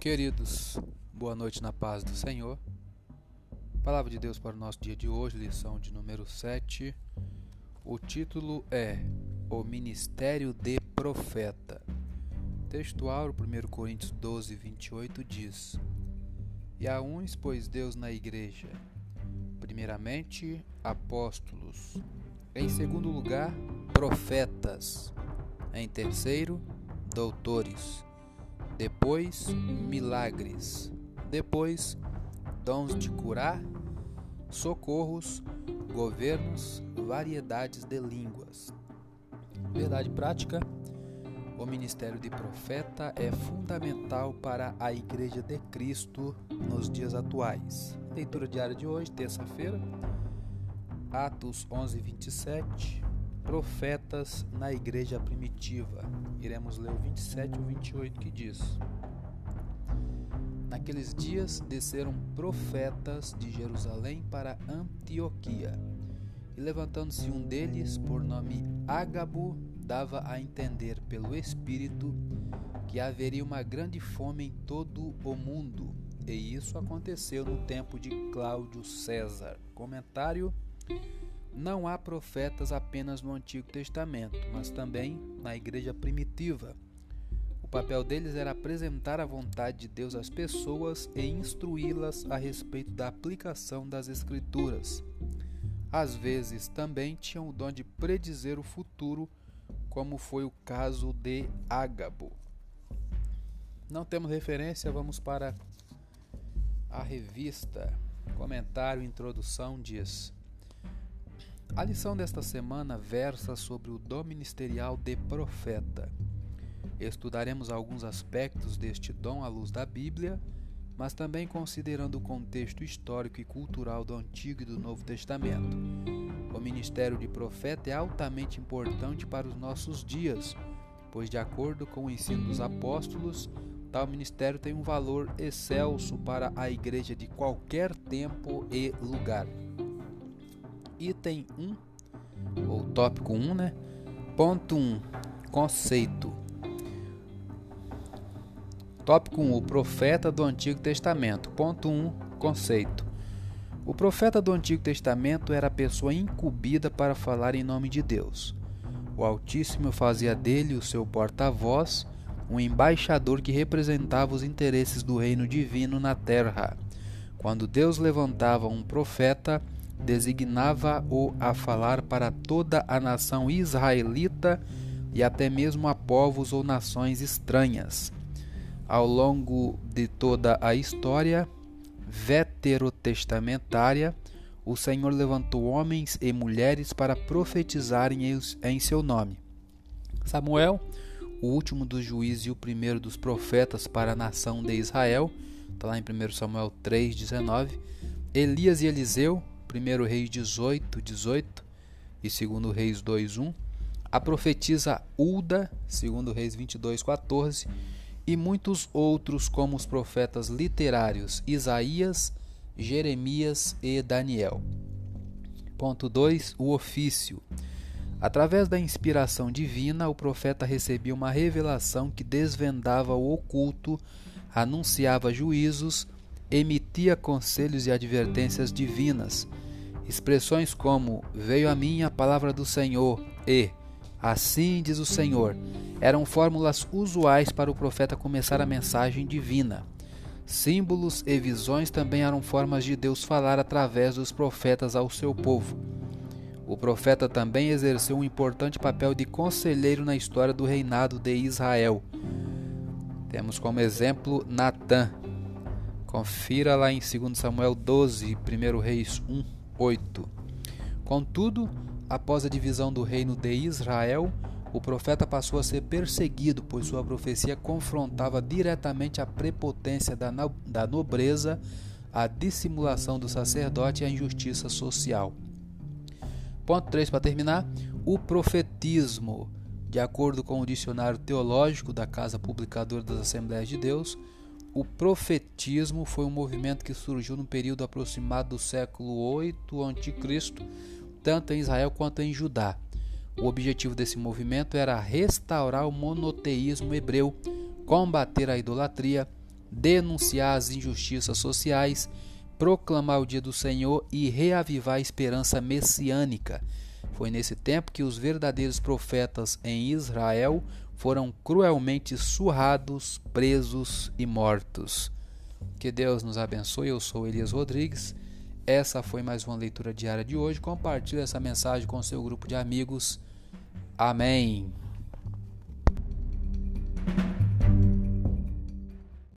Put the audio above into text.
Queridos, boa noite na paz do Senhor. Palavra de Deus para o nosso dia de hoje, lição de número 7. O título é O Ministério de Profeta. Textual, 1 Coríntios 12, 28 diz: E a uns pôs Deus na igreja, primeiramente apóstolos, em segundo lugar, profetas, em terceiro, doutores depois milagres, depois dons de curar, socorros, governos, variedades de línguas. Verdade prática: o ministério de profeta é fundamental para a Igreja de Cristo nos dias atuais. Leitura diária de hoje, terça-feira, Atos 11, 27 profetas na igreja primitiva. Iremos ler o 27 e o 28 que diz: Naqueles dias desceram profetas de Jerusalém para Antioquia. E levantando-se um deles, por nome Ágabo, dava a entender pelo Espírito que haveria uma grande fome em todo o mundo. E isso aconteceu no tempo de Cláudio César. Comentário não há profetas apenas no Antigo Testamento, mas também na igreja primitiva. O papel deles era apresentar a vontade de Deus às pessoas e instruí-las a respeito da aplicação das Escrituras. Às vezes também tinham o dom de predizer o futuro, como foi o caso de Ágabo. Não temos referência, vamos para a revista. Comentário, introdução diz. A lição desta semana versa sobre o dom ministerial de profeta. Estudaremos alguns aspectos deste dom à luz da Bíblia, mas também considerando o contexto histórico e cultural do Antigo e do Novo Testamento. O ministério de profeta é altamente importante para os nossos dias, pois, de acordo com o ensino dos apóstolos, tal ministério tem um valor excelso para a igreja de qualquer tempo e lugar item 1, ou tópico 1, né? Ponto 1, conceito. Tópico 1, o profeta do Antigo Testamento. Ponto 1, conceito. O profeta do Antigo Testamento era a pessoa incumbida para falar em nome de Deus. O Altíssimo fazia dele o seu porta-voz, um embaixador que representava os interesses do reino divino na terra. Quando Deus levantava um profeta, designava-o a falar para toda a nação israelita e até mesmo a povos ou nações estranhas. Ao longo de toda a história veterotestamentária, o Senhor levantou homens e mulheres para profetizarem em seu nome. Samuel, o último dos juízes e o primeiro dos profetas para a nação de Israel, está lá em 1 Samuel 3,19. Elias e Eliseu, 1 Reis 18, 18 e 2 Reis 2, 1, a profetisa Ulda, 2 Reis 22, 14, e muitos outros como os profetas literários Isaías, Jeremias e Daniel. Ponto 2. O ofício. Através da inspiração divina, o profeta recebia uma revelação que desvendava o oculto, anunciava juízos, emitia conselhos e advertências divinas. Expressões como veio a mim a palavra do Senhor e assim diz o Senhor eram fórmulas usuais para o profeta começar a mensagem divina. Símbolos e visões também eram formas de Deus falar através dos profetas ao seu povo. O profeta também exerceu um importante papel de conselheiro na história do reinado de Israel. Temos como exemplo Natã, Confira lá em 2 Samuel 12, 1 Reis 1, 8. Contudo, após a divisão do reino de Israel, o profeta passou a ser perseguido, pois sua profecia confrontava diretamente a prepotência da, da nobreza, a dissimulação do sacerdote e a injustiça social. Ponto 3 para terminar: o profetismo. De acordo com o dicionário teológico da Casa Publicadora das Assembleias de Deus, o profetismo foi um movimento que surgiu no período aproximado do século 8 a.C., tanto em Israel quanto em Judá. O objetivo desse movimento era restaurar o monoteísmo hebreu, combater a idolatria, denunciar as injustiças sociais, proclamar o dia do Senhor e reavivar a esperança messiânica. Foi nesse tempo que os verdadeiros profetas em Israel foram cruelmente surrados, presos e mortos. Que Deus nos abençoe. Eu sou Elias Rodrigues. Essa foi mais uma leitura diária de hoje. Compartilhe essa mensagem com seu grupo de amigos. Amém.